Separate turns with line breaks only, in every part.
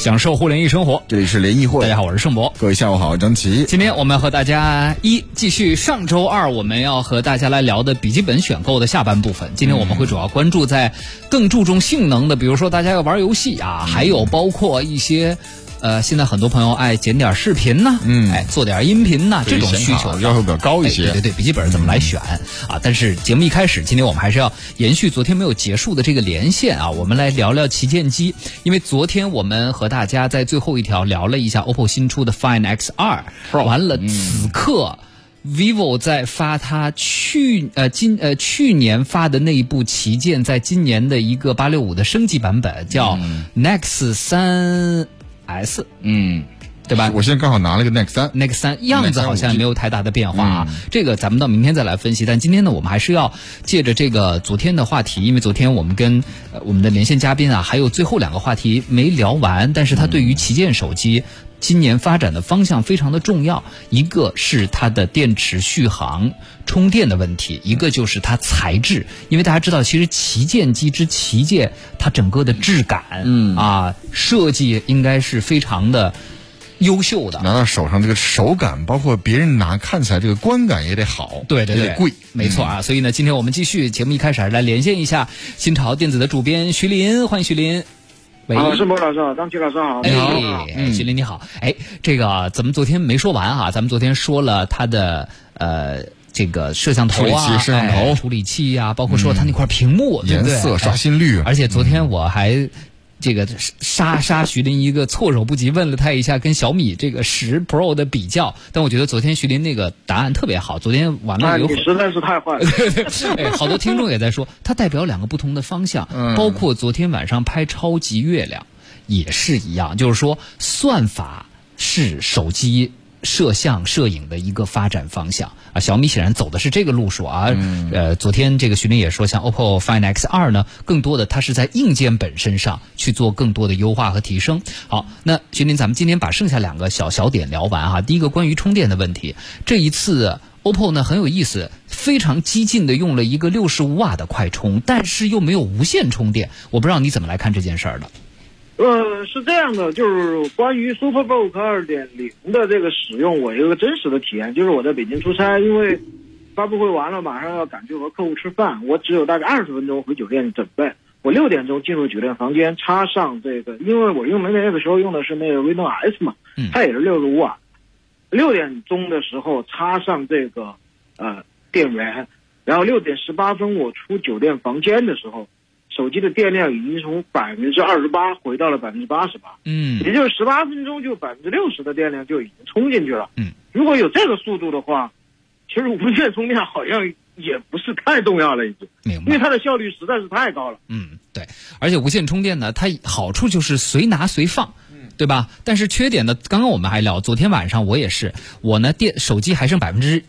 享受互联易生活。
这里是联谊会，
大家好，我是盛博。
各位下午好，张琪。
今天我们和大家一继续上周二我们要和大家来聊的笔记本选购的下半部分。今天我们会主要关注在更注重性能的，比如说大家要玩游戏啊，还有包括一些。呃，现在很多朋友爱剪点视频呢，嗯，哎，做点音频呢，这种需求
要求比较高一些。
对对对，笔记本怎么来选啊？但是节目一开始，今天我们还是要延续昨天没有结束的这个连线啊，我们来聊聊旗舰机。因为昨天我们和大家在最后一条聊了一下 OPPO 新出的 Find X2，完了，此刻 vivo 在发它去呃今呃去年发的那一部旗舰，在今年的一个八六五的升级版本叫 Nex 三。S，嗯，对吧？
我现在刚好拿了个 Nex 三
，Nex 三样子好像没有太大的变化啊。这个咱们到明天再来分析。但今天呢，我们还是要借着这个昨天的话题，因为昨天我们跟我们的连线嘉宾啊，还有最后两个话题没聊完。但是他对于旗舰手机。今年发展的方向非常的重要，一个是它的电池续航、充电的问题，一个就是它材质。因为大家知道，其实旗舰机之旗舰，它整个的质感，嗯啊，设计应该是非常的优秀的。
拿到手上这个手感，包括别人拿看起来这个观感也得好，
对对对，
贵，
没错啊。所以呢，今天我们继续节目一开始来连线一下新潮电子的主编徐林，欢迎徐林。
好，盛博老师好，张琪老师好，
你好，哎，徐林你好，哎，这个咱们昨天没说完啊，咱们昨天说了它的呃这个摄像头啊，
摄像头。
处理器啊，包括说它那块屏幕
颜色刷新率，
而且昨天我还。这个杀杀徐林一个措手不及，问了他一下跟小米这个十 Pro 的比较，但我觉得昨天徐林那个答案特别好。昨天完了有、啊，
实在是太坏了。
哎，好多听众也在说，它代表两个不同的方向，包括昨天晚上拍超级月亮也是一样，就是说算法是手机。摄像摄影的一个发展方向啊，小米显然走的是这个路数啊。呃，昨天这个徐林也说，像 OPPO Find X 二呢，更多的它是在硬件本身上去做更多的优化和提升。好，那徐林，咱们今天把剩下两个小小点聊完哈。第一个关于充电的问题，这一次 OPPO 呢很有意思，非常激进的用了一个六十五瓦的快充，但是又没有无线充电。我不知道你怎么来看这件事儿的。
呃，是这样的，就是关于 SuperBook 二点零的这个使用，我有个真实的体验，就是我在北京出差，因为发布会完了，马上要赶去和客户吃饭，我只有大概二十分钟回酒店准备。我六点钟进入酒店房间，插上这个，因为我用那那个时候用的是那个 Reno S 嘛，它也是六十五瓦。六点钟的时候插上这个呃电源，然后六点十八分我出酒店房间的时候。手机的电量已经从百分之二十八回到了百分之八十八，嗯，也就是十八分钟就百分之六十的电量就已经充进去了，嗯，如果有这个速度的话，其实无线充电好像也不是太重要了，已经，
明白，
因为它的效率实在是太高了，
嗯，对，而且无线充电呢，它好处就是随拿随放，嗯，对吧？但是缺点呢，刚刚我们还聊，昨天晚上我也是，我呢电手机还剩百分之。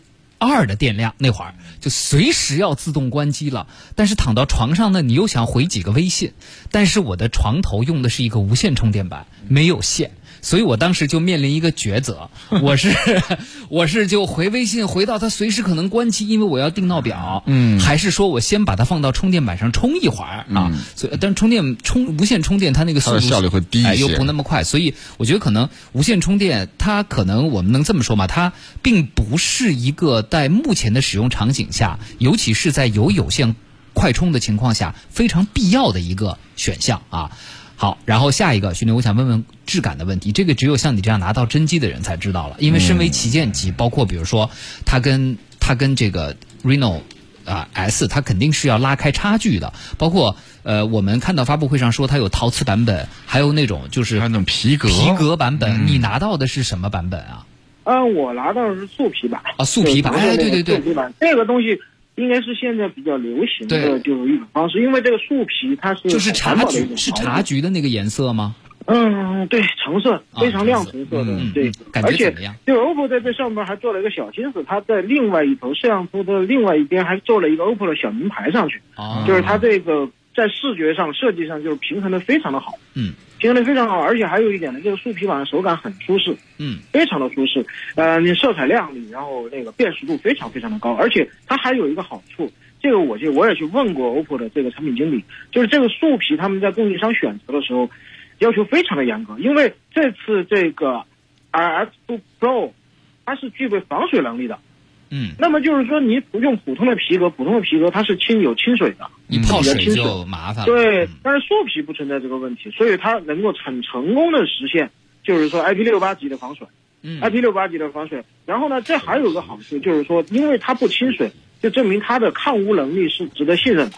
二的电量那会儿就随时要自动关机了，但是躺到床上呢，你又想回几个微信，但是我的床头用的是一个无线充电板，没有线。所以我当时就面临一个抉择，我是 我是就回微信回到它随时可能关机，因为我要定闹表，嗯，还是说我先把它放到充电板上充一会儿啊？所以但是充电充无线充电它那个速度
效率会低一
些，又不那么快，所以我觉得可能无线充电它可能我们能这么说嘛，它并不是一个在目前的使用场景下，尤其是在有有线快充的情况下非常必要的一个选项啊。好，然后下一个，徐林，我想问问质感的问题。这个只有像你这样拿到真机的人才知道了，因为身为旗舰机，包括比如说它跟它跟这个 Reno 啊 S，它肯定是要拉开差距的。包括呃，我们看到发布会上说它有陶瓷版本，还有那种就是
那种皮革
皮革版本。你拿到的是什么版本啊？
嗯，我拿到的是素皮版
啊，素皮版。哎，对对对，
素皮版这个东西。应该是现在比较流行的就是一种方式，因为这个树皮它是
就是茶橘是茶橘的那个颜色吗？
嗯，对，橙色非常亮橙色的，对，
而且
就 OPPO 在这上面还做了一个小心思，它在另外一头摄像头的另外一边还做了一个 OPPO 的小名牌上去，就是它这个在视觉上设计上就是平衡的非常的好，嗯。平衡的非常好，而且还有一点呢，这个树皮板手感很舒适，嗯，非常的舒适，呃，你色彩亮丽，然后那个辨识度非常非常的高，而且它还有一个好处，这个我就我也去问过 OPPO 的这个产品经理，就是这个树皮他们在供应商选择的时候，要求非常的严格，因为这次这个 RX2 Pro 它是具备防水能力的。
嗯，
那么就是说，你用普通的皮革，普通的皮革它是清有清水的，
你泡水
比较亲水
就麻烦。
对
嗯，
但是树皮不存在这个问题，所以它能够很成功的实现，就是说 IP 六八级的防水。
嗯
IP 六八级的防水。然后呢，这还有个好处，就是说，因为它不亲水，就证明它的抗污能力是值得信任的。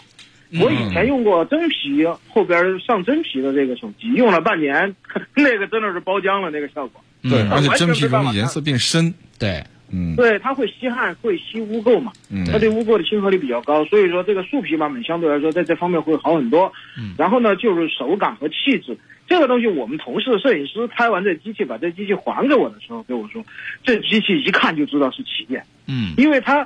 嗯
我以前用过真皮后边上真皮的这个手机，用了半年，那个真的是包浆了那个效果。
对，
嗯
而且真皮容易颜色变深。
对，
嗯。
对，它会吸汗，会吸污垢嘛，
嗯。
它对污垢的亲和力比较高，所以说这个树皮版本相对来说在这方面会好很多。
嗯。
然后呢，就是手感和气质。这个东西，我们同事摄影师拍完这机器，把这机器还给我的时候，跟我说，这机器一看就知道是旗舰，
嗯。
因为它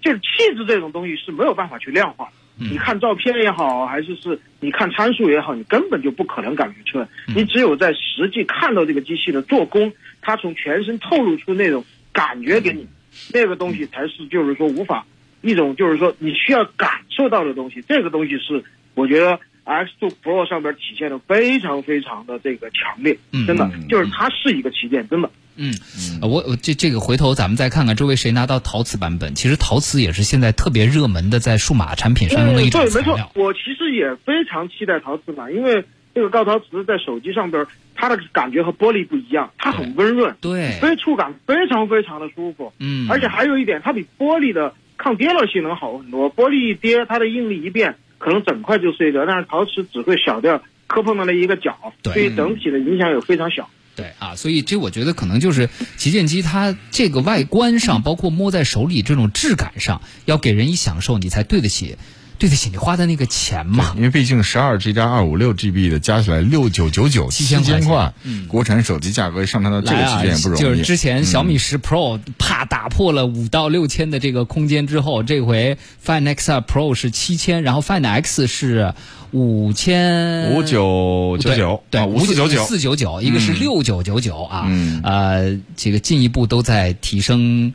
就是气质这种东西是没有办法去量化你看照片也好，还是是你看参数也好，你根本就不可能感觉出来。
嗯。
你只有在实际看到这个机器的做工，它从全身透露出那种感觉给你，那个东西才是就是说无法一种就是说你需要感受到的东西。这个东西是我觉得 X2 Pro 上边体现的非常非常的这个强烈，
嗯
真的
嗯
就是它是一个旗舰，真的。
嗯，呃我我这这个回头咱们再看看周围谁拿到陶瓷版本。其实陶瓷也是现在特别热门的，在数码产品上用的一种
嗯对，没错。。我其实也非常期待陶瓷版，因为这个高陶瓷在手机上边，它的感觉和玻璃不一样，它很温润，
对，
所以触感非常非常的舒服。
嗯，
而且还有一点，它比玻璃的抗跌落性能好很多。玻璃一跌，它的应力一变，可能整块就碎掉，但是陶瓷只会小掉磕碰到了一个角，
对
整体的影响也非常小。
对啊，所以这我觉得可能就是旗舰机它这个外观上，包括摸在手里这种质感上，要给人以享受，你才对得起，对得起你花的那个钱嘛。
因为毕竟十二 G 加二五六 GB 的加起来六九九九七
7000块
千块
嗯，
国产手机价格上探到这个区间也不容易。
就是之前小米十 Pro 怕打破了五到六千的这个空间之后，这回 Find X 二 Pro 是七千，然后 Find X 是五千
五九九九，
对，
五四九九，
四九九，一个是六九九九啊，
嗯
呃，这个进一步都在提升。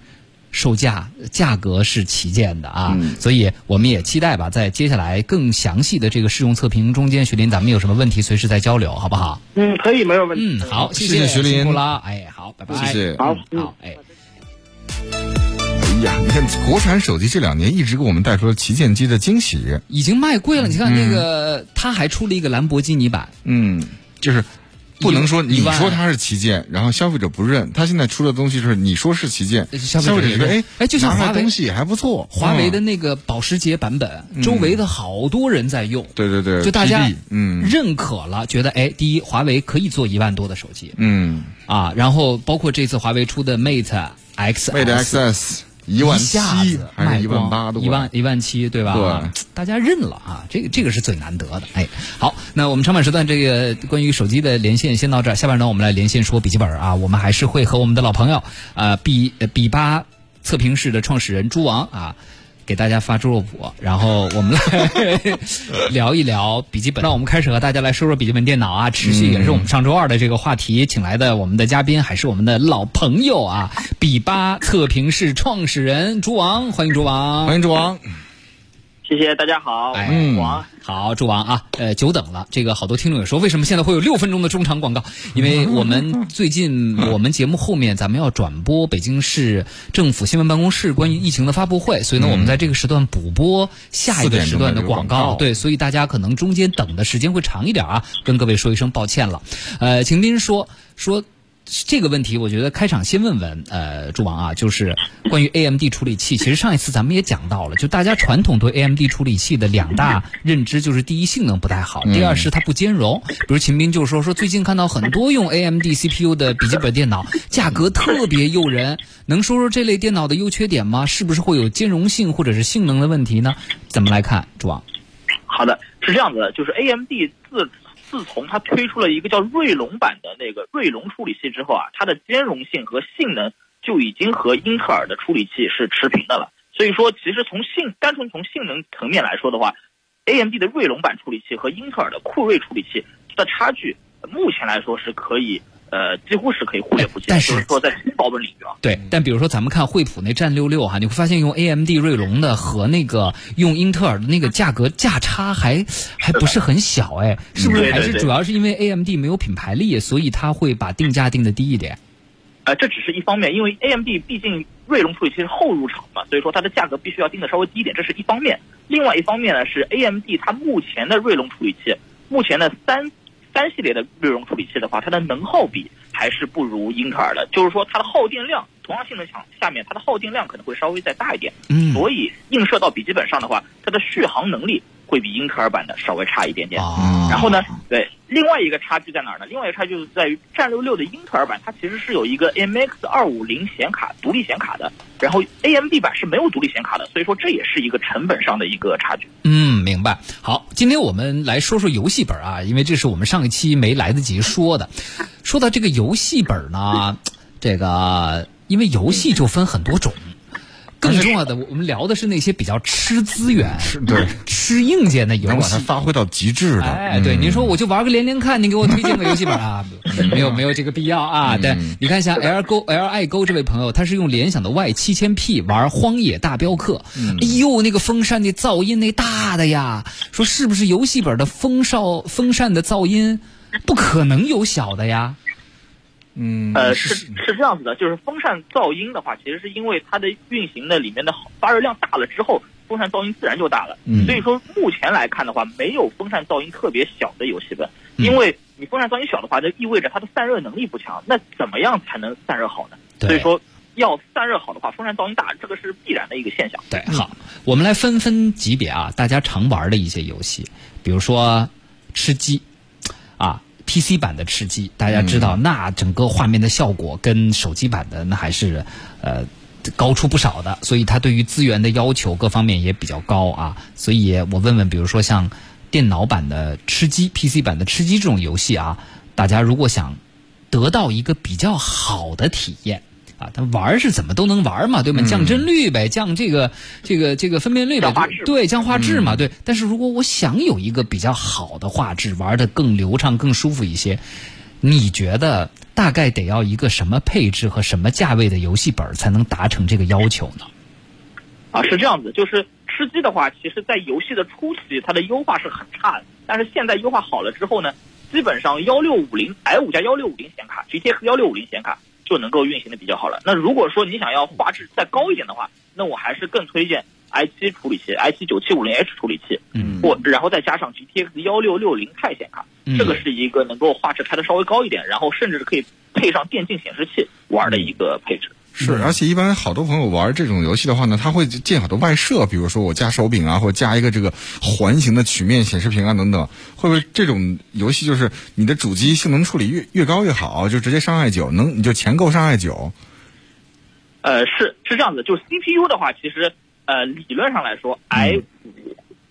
售价价格是旗舰的啊，
嗯
所以我们也期待吧，在接下来更详细的这个试用测评中间，徐林，咱们有什么问题随时再交流，好不好？
嗯，可以，没有问题。
嗯，好，
谢
谢
谢徐林
辛苦了，哎，好，拜拜，
谢谢
好
好，哎。
哎呀，你看国产手机这两年一直给我们带出了旗舰机的惊喜。
已经卖贵了。你看那个，他还出了一个兰博基尼版，
嗯，就是不能说你说它是旗舰，然后消费者不认。它现在出的东西是你说是旗舰，
消
费者觉得哎
哎就像华为
东西也还不错。
华为的
嗯
那个保时捷版本，周围的好多人在用，
对对对，
就大家
嗯
认可了，觉得哎，第一，华为可以做一万多的手机
嗯
啊，然后包括这次华为出的 Mate X
Mate XS 一万七
子
还是一万八多？
一万一万七，对吧？
对
啊大家认了啊，这个这个是最难得的。哎，好，那我们长板时段这个关于手机的连线先到这儿，下半段我们来连线说笔记本啊，我们还是会和我们的老朋友啊比呃比八测评室的创始人朱王啊。给大家发猪肉脯，然后我们来 聊一聊笔记本。那我们开始和大家来说说笔记本电脑啊，持续也是我们上周二的这个话题，请来的我们的嘉宾还是我们的老朋友啊，比八测评室创始人朱王，欢迎朱王，
欢迎朱王。
谢谢大家好，我
哎
是王。
好，祝王啊，呃，久等了。这个好多听众也说，为什么现在会有六分钟的中场广告？因为我们最近我们节目后面咱们要转播北京市政府新闻办公室关于疫情的发布会，所以呢，我们在这个时段补播下一个时段的广
4点钟的这个广告
对，所以大家可能中间等的时间会长一点啊，跟各位说一声抱歉了。呃，秦斌说说。这个问题，我觉得开场先问问呃朱王啊，就是关于 AMD 处理器。其实上一次咱们也讲到了，就大家传统对 AMD 处理器的两大认知，就是第一性能不太好，第二是它不兼容。比如秦斌就说说最近看到很多用 AMD CPU 的笔记本电脑，价格特别诱人。能说说这类电脑的优缺点吗？是不是会有兼容性或者是性能的问题呢？怎么来看，朱王？
好的，是这样子的，就是 AMD 自自从它推出了一个叫锐龙版的那个锐龙处理器之后啊，它的兼容性和性能就已经和英特尔的处理器是持平的了。所以说，其实从性单纯从性能层面来说的话，AMD 的锐龙版处理器和英特尔的酷睿处理器的差距，目前来说是可以呃，几乎是可以忽略不计。
但是
说在新保本领域啊，
对，但比如说咱们看惠普那战六六哈，你会发现用 AMD 锐龙的和那个用英特尔的那个价格价差还还不是很小哎，是不是？还是主要是因为 AMD 没有品牌力，所以它会把定价定的低一点？
呃，这只是一方面，因为 AMD 毕竟锐龙处理器是后入场嘛，所以说它的价格必须要定的稍微低一点，这是一方面。另外一方面呢，是 AMD 它目前的锐龙处理器，目前的三。三系列的锐龙处理器的话，它的能耗比还是不如英特尔的，就是说它的耗电量同样性能强，下面它的耗电量可能会稍微再大一点，
嗯，
所以映射到笔记本上的话，它的续航能力。会比英特尔版的稍微差一点点，然后呢，对，另外一个差距在哪儿呢？另外一个差距就是在于战六六的英特尔版，它其实是有一个 MX 二五零显卡独立显卡的，然后 AMD 版是没有独立显卡的，所以说这也是一个成本上的一个差距。
嗯，明白。好，今天我们来说说游戏本啊，因为这是我们上一期没来得及说的。说到这个游戏本呢，这个因为游戏就分很多种。更重要的，我们聊的是那些比较吃资源、
对
吃硬件的游戏，
能把它发挥到极致的。
哎，对，您说我就玩个连连看，你给我推荐个游戏本啊？没有，没有这个必要啊。对，你看像 L 勾 L I 勾这位朋友，他是用联想的 Y 七千 P 玩《荒野大镖客》。哎呦，那个风扇的噪音那大的呀，说是不是游戏本的风哨风扇的噪音不可能有小的呀？
嗯，
呃，是是这样子的，就是风扇噪音的话，其实是因为它的运行的里面的发热量大了之后，风扇噪音自然就大了。
嗯，
所以说目前来看的话，没有风扇噪音特别小的游戏本，因为你风扇噪音小的话，就意味着它的散热能力不强。那怎么样才能散热好呢？所以说要散热好的话，风扇噪音大，这个是必然的一个现象。
对，好，我们来分分级别啊，大家常玩的一些游戏，比如说吃鸡，啊。PC 版的吃鸡，大家知道，那整个画面的效果跟手机版的那还是呃高出不少的，所以它对于资源的要求各方面也比较高啊。所以我问问，比如说像电脑版的吃鸡、PC 版的吃鸡这种游戏啊，大家如果想得到一个比较好的体验。啊，他玩是怎么都能玩嘛，对吗？降帧率呗，降这个这个这个分辨率呗，对，降画质嘛，对。但是如果我想有一个比较好的画质，玩的更流畅、更舒服一些，你觉得大概得要一个什么配置和什么价位的游戏本才能达成这个要求呢？
啊，是这样子，就是吃鸡的话，其实在游戏的初期，它的优化是很差的，但是现在优化好了之后呢，基本上幺六五零 i 五加幺六五零显卡直接幺六五零显卡。就能够运行的比较好了。那如果说你想要画质再高一点的话，那我还是更推荐 i7 处理器，i7 九七五零 H 处理器，
嗯，
或然后再加上 GTX 幺六六零钛显卡，这个是一个能够画质开的稍微高一点，然后甚至是可以配上电竞显示器玩的一个配置。
是，而且一般好多朋友玩这种游戏的话呢，他会建好多外设，比如说我加手柄啊，或者加一个这个环形的曲面显示屏啊等等。会不会这种游戏就是你的主机性能处理越越高越好，就直接上 i 九，能你就钱够上 i 九？
呃，是是这样子，就 CPU 的话，其实呃理论上来说，i 五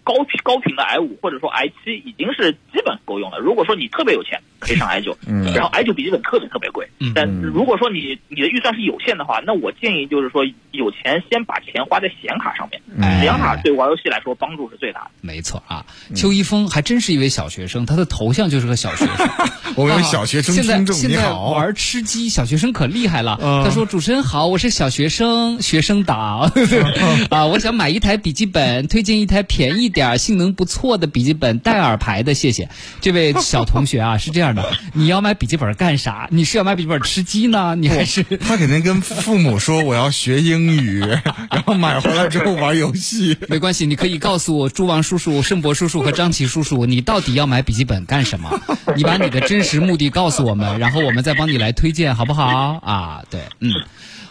高频高频的 i 五或者说 i 七已经是基本够用了。如果说你特别有钱。可以上 i 九，然后 i 九笔记本特别特别贵，但如果说你你的预算是有限的话，那我建议就是说有钱先把钱花在显卡上面，显卡对玩游戏来说帮助是最大的。
没错啊，邱一峰还真是一位小学生，他的头像就是个小学生。
我们小学生听众
你好，玩吃鸡，小学生可厉害了。他说：“主持人好，我是小学生，学生党 啊，我想买一台笔记本，推荐一台便宜点、性能不错的笔记本，戴尔牌的，谢谢。”这位小同学啊，是这样的。你要买笔记本干啥？你是要买笔记本吃鸡呢？你还是
他肯定跟父母说我要学英语，然后买回来之后玩游戏。
没关系，你可以告诉我朱王叔叔、盛博叔叔和张琪叔叔，你到底要买笔记本干什么？你把你的真实目的告诉我们，然后我们再帮你来推荐，好不好？啊，对，嗯。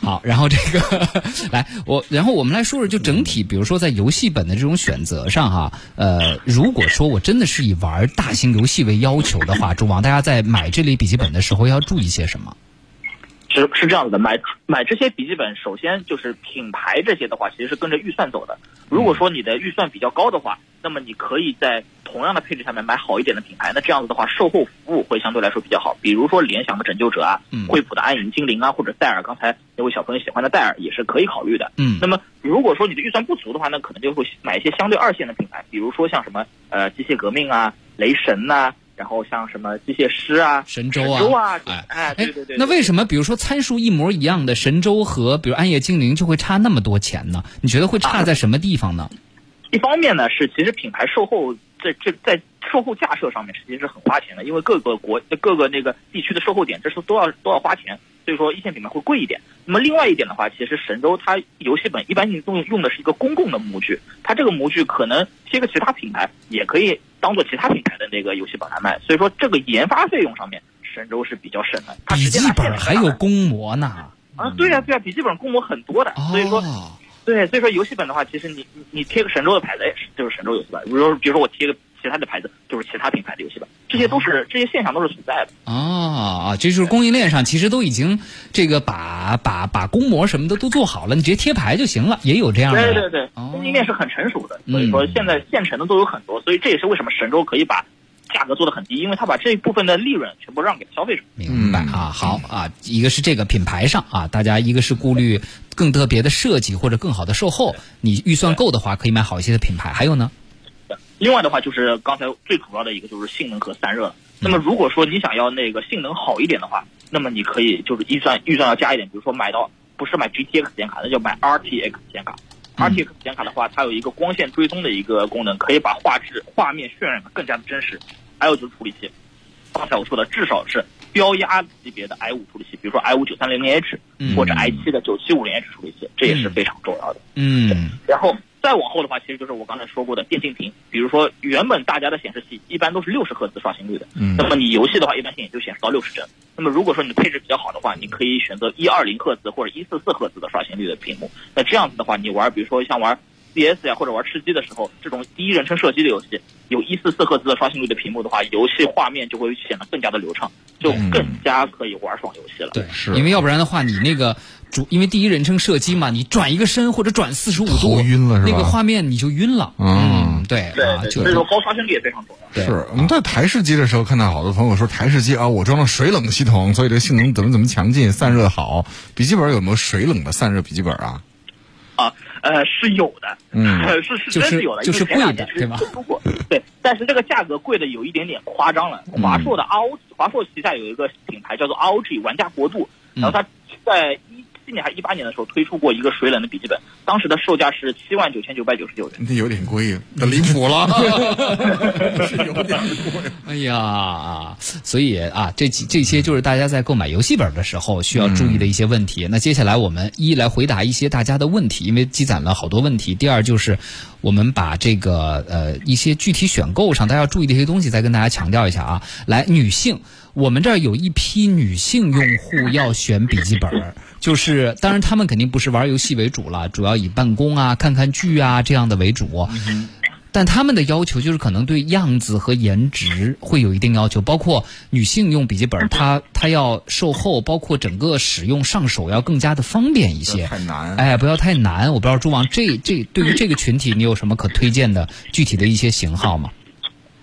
好，然后这个 来我，然后我们来说说，就整体，比如说在游戏本的这种选择上哈，呃，如果说我真的是以玩大型游戏为要求的话，主王大家在买这类笔记本的时候要注意些什么？
是是这样子的，买买这些笔记本，首先就是品牌这些的话，其实是跟着预算走的。如果说你的预算比较高的话，那么你可以在同样的配置下面买好一点的品牌，那这样子的话，售后服务会相对来说比较好。比如说联想的拯救者啊，惠普的暗影精灵啊，或者戴尔刚才那位小朋友喜欢的戴尔也是可以考虑的。
嗯，
那么如果说你的预算不足的话，那可能就会买一些相对二线的品牌，比如说像什么呃机械革命啊、雷神呐。然后像什么机械师啊、
神州啊，
神州啊，
哎
哎，对对对。
那为什么比如说参数一模一样的神州和比如暗夜精灵就会差那么多钱呢？你觉得会差在什么地方呢？
一方面呢是其实品牌售后在这在售后架设上面实际是很花钱的，因为各个国各个那个地区的售后点这是都要都要花钱，所以说一线品牌会贵一点。那么另外一点的话，其实神州它游戏本一般性用用的是一个公共的模具，它这个模具可能贴个其他品牌也可以当做其他品牌的那个游戏本来卖，所以说这个研发费用上面神州是比较省的。
笔记本还有公模呢？
啊，对呀对呀，笔记本公模很多的，所以说。对，所以说游戏本的话，其实你你你贴个神州的牌子，哎，就是神州游戏本。比如说，比如说我贴个其他的牌子，就是其他品牌的游戏本。这些都是这些现象都是存在的。
啊啊，这就是供应链上其实都已经这个把把把公模什么的都做好了，你直接贴牌就行了，也有这样的。
对对对，供应链是很成熟的，所以说现在现成的都有很多，所以这也是为什么神州可以把。价格做的很低，因为他把这一部分的利润全部让给消费者。
明白啊，好啊，一个是这个品牌上啊，大家一个是顾虑更特别的设计或者更好的售后，你预算够的话可以买好一些的品牌。还有呢，
另外的话就是刚才最主要的一个就是性能和散热。那么如果说你想要那个性能好一点的话，那么你可以就是预算预算要加一点，比如说买到不是买 GTX 显卡，那就买 RTX 显卡。RTX 显卡的话，它有一个光线追踪的一个功能，可以把画质画面渲染的更加的真实。还有就是处理器，刚才我说的至少是标压级别的 i 五处理器，比如说 i 五九三零零 H 或者 i 七的九七五零 H 处理器，这也是非常重要的。
嗯，
然后再往后的话，其实就是我刚才说过的电竞屏，比如说原本大家的显示器一般都是六十赫兹刷新率的，那么你游戏的话，一般性也就显示到六十帧。那么如果说你的配置比较好的话，你可以选择一二零赫兹或者一四四赫兹的刷新率的屏幕。那这样子的话，你玩比如说像玩。CS 呀，或者玩吃鸡的时候，这种第一人称射击的游戏，有一四四赫兹的刷新率的屏幕的话，游戏画面就会显得更加的流畅，就更加可以玩爽游戏了。
对，是因为要不然的话，你那个主，因为第一人称射击嘛，你转一个身或者转四十五度，
晕了是
吧？那个画面你就晕了。嗯，对
对，所以说高刷新率也非常重
要。是我们在台式机的时候看到好多朋友说台式机啊，我装了水冷系统，所以这性能怎么怎么强劲，散热好。笔记本有没有水冷的散热笔记本啊？
啊。呃，是有的，
嗯，
是是真是有的，
就是贵的，对吧？
对，但是这个价格贵的有一点点夸张了。华硕的 RO，华硕旗下有一个品牌叫做 ROG 玩家国度，然后它在一。七年还是一八年的时候推出过一个水冷的笔记本，当时的售价是七万九千九百九十九元。
那有点贵，那离谱了，是有点贵。
哎呀，所以啊，这几这些就是大家在购买游戏本的时候需要注意的一些问题。那接下来我们一来回答一些大家的问题，因为积攒了好多问题。第二就是我们把这个呃一些具体选购上大家要注意的一些东西再跟大家强调一下啊。来，女性。我们这儿有一批女性用户要选笔记本，就是当然他们肯定不是玩游戏为主了，主要以办公啊、看看剧啊这样的为主。但他们的要求就是可能对样子和颜值会有一定要求，包括女性用笔记本，她她要售后，包括整个使用上手要更加的方便一些。
太难。
哎，不要太难。我不知道朱王这这对于这个群体你有什么可推荐的具体的一些型号吗？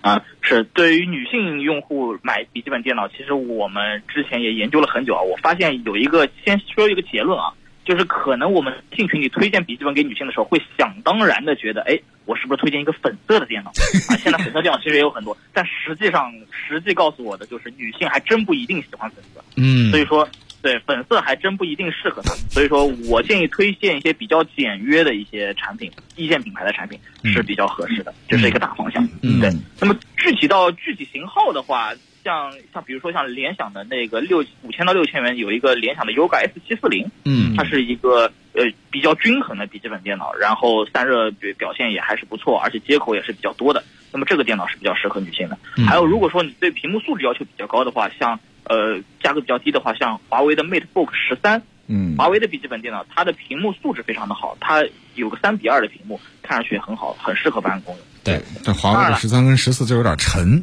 啊，是对于女性用户买笔记本电脑，其实我们之前也研究了很久啊。我发现有一个，先说一个结论啊，就是可能我们性群里推荐笔记本给女性的时候，会想当然的觉得，哎，我是不是推荐一个粉色的电脑啊？现在粉色电脑其实也有很多，但实际上实际告诉我的就是，女性还真不一定喜欢粉色。
嗯，
所以说。对粉色还真不一定适合他们，所以说我建议推荐一些比较简约的一些产品，一线品牌的产品是比较合适的，这是一个大方向。
嗯，
对。那么具体到具体型号的话，像像比如说像联想的那个六五千到六千元有一个联想的 Yoga S 七四零，
嗯，
它是一个呃比较均衡的笔记本电脑，然后散热表表现也还是不错，而且接口也是比较多的。那么这个电脑是比较适合女性的。还有如果说你对屏幕素质要求比较高的话，像呃，价格比较低的话，像华为的 MateBook 十三，
嗯，
华为的笔记本电脑，它的屏幕素质非常的好，它有个三比二的屏幕，看上去很好，很适合办公用。
对，
但华为的十三跟十四就有点沉。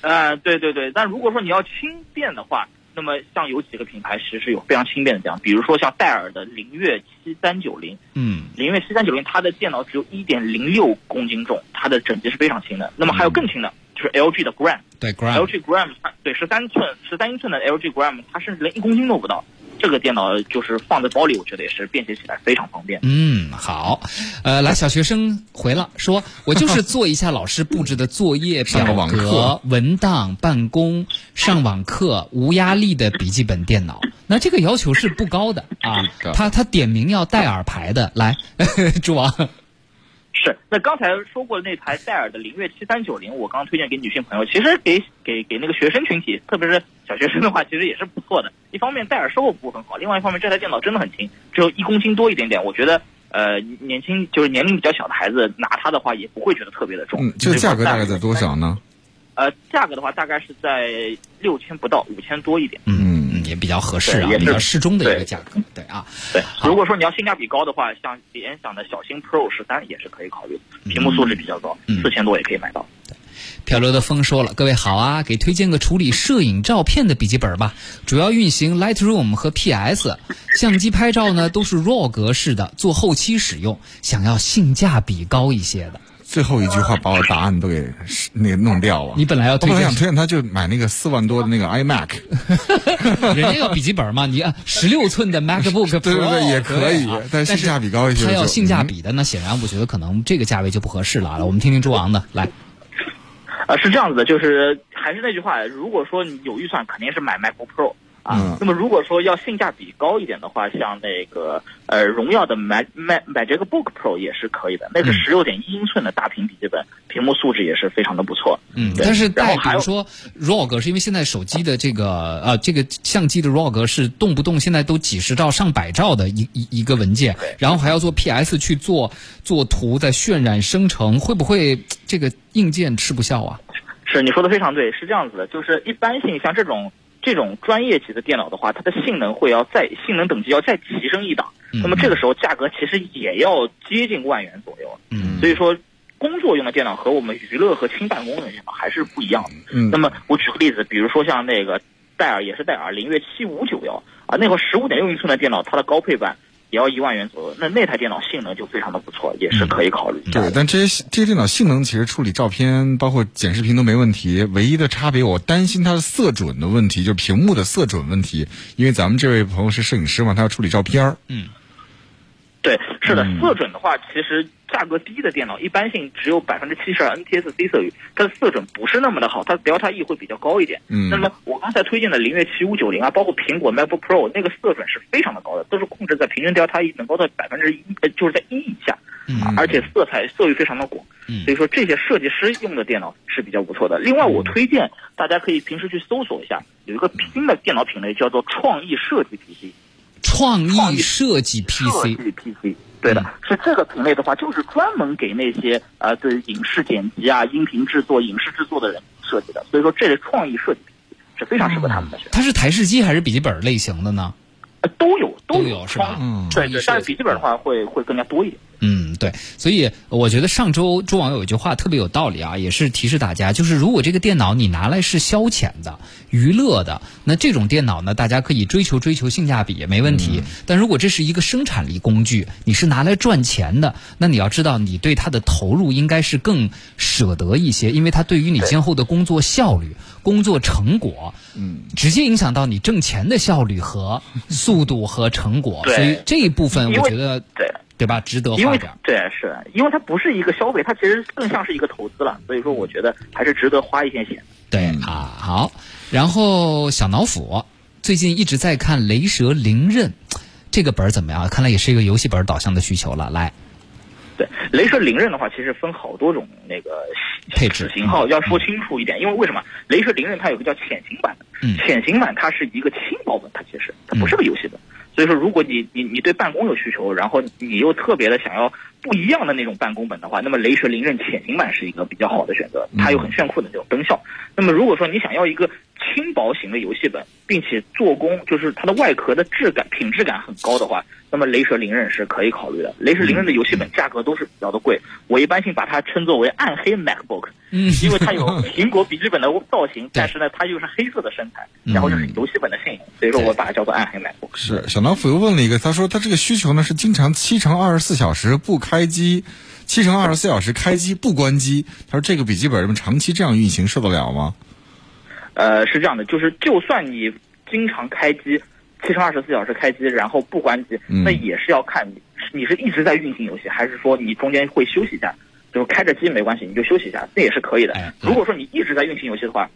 呃，对对对，但如果说你要轻便的话，那么像有几个品牌其实是有非常轻便的这样，比如说像戴尔的灵越七三九零，
嗯，
灵越七三九零，它的电脑只有一点零六公斤重，它的整机是非常轻的。那么还有更轻的。就是 LG 的 Gram，
对
Gram，LG Gram，它对十三寸十三英寸的 LG Gram，它甚至连一公斤都不到。这个电脑就是放在包里，我觉得也是便携起来非常方便。
嗯，好，呃，来，小学生回了，说我就是做一下老师布置的作业 表格、文档、办公、上网课，无压力的笔记本电脑。那这个要求是不高的啊，他他点名要戴耳牌的，来，朱王。
是，那刚才说过的那台戴尔的灵越七三九零，我刚推荐给女性朋友，其实给给给那个学生群体，特别是小学生的话，其实也是不错的。一方面戴尔售后服务很好，另外一方面这台电脑真的很轻，只有一公斤多一点点。我觉得，呃，年轻就是年龄比较小的孩子拿它的话，也不会觉得特别的重。
嗯，这个价格大概在多少呢？
呃，价格的话大概是在六千不到，五千多一点。
嗯，也比较合适啊，比较适中的一个价格。对啊，
对。如果说你要性价比高的话，像联想的小星 Pro 十三也是可以考虑，屏幕素质比较高，四千多也可以买到。
对，漂流的风说了，各位好啊，给推荐个处理摄影照片的笔记本吧，主要运行 Lightroom 和 PS，相机拍照呢都是 RAW 格式的，做后期使用，想要性价比高一些的。
最后一句话把我答案都给那个弄掉了。
你本来要，推
本来想推荐他就买那个四万多的那个 iMac，
人家要笔记本嘛，你十六寸的 MacBook Pro
对对对也可以，但性价比高一些。
他要性价比的，那显然我觉得可能这个价位就不合适了。我们听听朱王的来。
啊，是这样子的，就是还是那句话，如果说你有预算，肯定是买 MacBook Pro。啊，那么如果说要性价比高一点的话，像那个呃荣耀的买买买这个 Book Pro 也是可以的，那个十六点一英寸的大屏笔记本，屏幕素质也是非常的不错。
嗯，但是带比如说 ROG，是因为现在手机的这个呃这个相机的格是动不动现在都几十兆上百兆的一一一个文件，然后还要做 PS 去做做图再渲染生成，会不会这个硬件吃不消啊？
是你说的非常对，是这样子的，就是一般性像这种。这种专业级的电脑的话，它的性能会要再性能等级要再提升一档，那么这个时候价格其实也要接近万元左右。嗯，所以说工作用的电脑和我们娱乐和轻办公用的电脑还是不一样的。嗯，那么我举个例子，比如说像那个戴尔也是戴尔灵越七五九幺啊，那会十五点六英寸的电脑，它的高配版。也要一万元左右，那那台电脑性能就非常的不错，也是可以考虑。
对，但这些这些电脑性能其实处理照片，包括剪视频都没问题。唯一的差别，我担心它的色准的问题，就是屏幕的色准问题。因为咱们这位朋友是摄影师嘛，他要处理照片儿。
嗯。
对，是的，色准的话，其实价格低的电脑一般性只有百分之七十二 NTSC 色域，它的色准不是那么的好，它 Delta E 会比较高一点。嗯，那么我刚才推荐的灵越七五九零啊，包括苹果 MacBook Pro 那个色准是非常的高的，都是控制在平均 Delta E 能高到百分之一，呃，就是在一以下。嗯，而且色彩色域非常的广。嗯，所以说这些设计师用的电脑是比较不错的。另外，我推荐大家可以平时去搜索一下，有一个新的电脑品类叫做创意设计 PC。
创意设计 PC，
设计 PC，对的，是这个品类的话，就是专门给那些呃对影视剪辑啊、音频制作、影视制作的人设计的。所以说，这类创意设计 PC 是非常适合他们的。
它是台式机还是笔记本类型的呢？
呃，都有，
都
有
是吧？
嗯，对对，但是笔记本的话会会更加多一点。
嗯，对，所以我觉得上周朱网友有一句话特别有道理啊，也是提示大家，就是如果这个电脑你拿来是消遣的、娱乐的，那这种电脑呢，大家可以追求追求性价比也没问题。但如果这是一个生产力工具，你是拿来赚钱的，那你要知道，你对它的投入应该是更舍得一些，因为它对于你今后的工作效率、工作成果，嗯，直接影响到你挣钱的效率和速度和成果。所以这一部分，我觉得
对。
对吧？值得花点。
对，是因为它不是一个消费，它其实更像是一个投资了。所以说，我觉得还是值得花一些钱。
对啊，好。然后小脑斧最近一直在看《雷蛇灵刃》，这个本儿怎么样？看来也是一个游戏本导向的需求了。来，
对《雷蛇灵刃》的话，其实分好多种那个
配置
型号，要说清楚一点。因为为什么《雷蛇灵刃》它有个叫潜行版的？嗯，潜行版它是一个轻薄本，它其实它不是个游戏本。所以说，如果你你你对办公有需求，然后你又特别的想要不一样的那种办公本的话，那么雷蛇灵刃潜行版是一个比较好的选择，它有很炫酷的这种灯效。那么如果说你想要一个轻薄型的游戏本，并且做工就是它的外壳的质感品质感很高的话，那么雷蛇灵刃是可以考虑的。雷蛇灵刃的游戏本价格都是比较的贵，我一般性把它称作为暗黑 MacBook，嗯，因为它有 苹果笔记本的造型，但是呢它又是黑色的身材，然后又是游戏本的性能，所以说我把它叫做暗黑 MacBook。
是小老虎又问了一个，他说他这个需求呢是经常七乘二十四小时不开机，七乘二十四小时开机不关机，他说这个笔记本长期这样运行受得了吗？
呃，是这样的，就是就算你经常开机，七乘二十四小时开机，然后不关机，那也是要看你你是一直在运行游戏，还是说你中间会休息一下，就是开着机没关系，你就休息一下，那也是可以的。如果说你一直在运行游戏的话，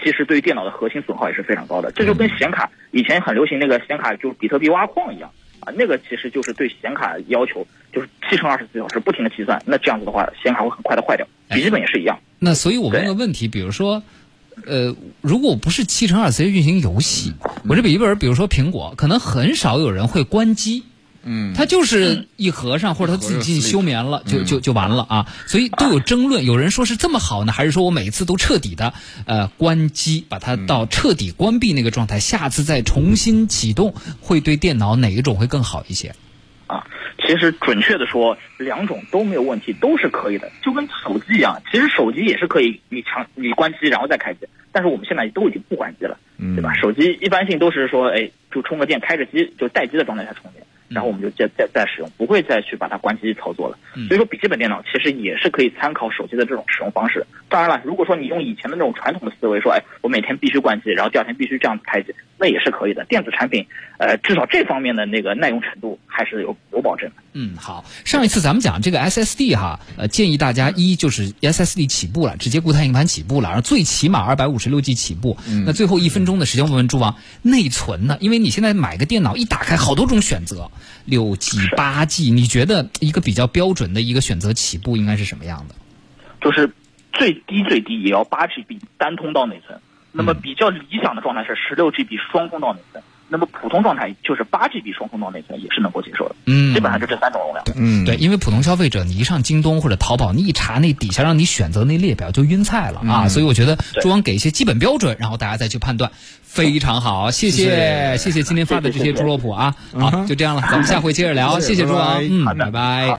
其实对于电脑的核心损耗也是非常高的。这就跟显卡以前很流行那个显卡就是比特币挖矿一样啊，那个其实就是对显卡要求就是七乘二十四小时不停的计算，那这样子的话显卡会很快的坏掉。笔记本也是一样。
那所以我问个问题，比如说。呃，如果不是七乘二 C 运行游戏，我这笔记本，比如说苹果，可能很少有人会关机。
嗯，
它就是一合上，或者它自己进行休眠了，就就就完了啊。所以都有争论，有人说是这么好呢，还是说我每一次都彻底的呃关机，把它到彻底关闭那个状态，下次再重新启动，会对电脑哪一种会更好一些？
啊，其实准确的说，两种都没有问题，都是可以的，就跟手机一样。其实手机也是可以，你强你关机然后再开机，但是我们现在都已经不关机了，对吧？手机一般性都是说，哎，就充个电，开着机，就待机的状态下充电。然后我们就再再再使用，不会再去把它关机操作了。所以说，笔记本电脑其实也是可以参考手机的这种使用方式。当然了，如果说你用以前的那种传统的思维，说哎，我每天必须关机，然后第二天必须这样子开机，那也是可以的。电子产品，呃，至少这方面的那个耐用程度还是有有保证的。
嗯，好。上一次咱们讲这个 SSD 哈，呃，建议大家一就是 SSD 起步了，直接固态硬盘起步了，然后最起码二百五十六 G 起步。那最后一分钟的时间，问问朱王，内存呢？因为你现在买个电脑一打开，好多种选择。六 G、八 G，你觉得一个比较标准的一个选择起步应该是什么样的？
就是最低最低也要八 GB 单通道内存，那么比较理想的状态是十六 GB 双通道内存，那么普通状态就是八 GB 双通道内存也是能够接受的。嗯，基本上就这三种容量。
嗯，对，因为普通消费者你一上京东或者淘宝，你一查那底下让你选择那列表就晕菜了啊，所以我觉得朱王给一些基本标准，然后大家再去判断。非常好，谢谢谢谢。今天发的这些猪肉脯啊，好，就这样了，咱们下回接着聊，谢谢朱王，嗯，拜拜。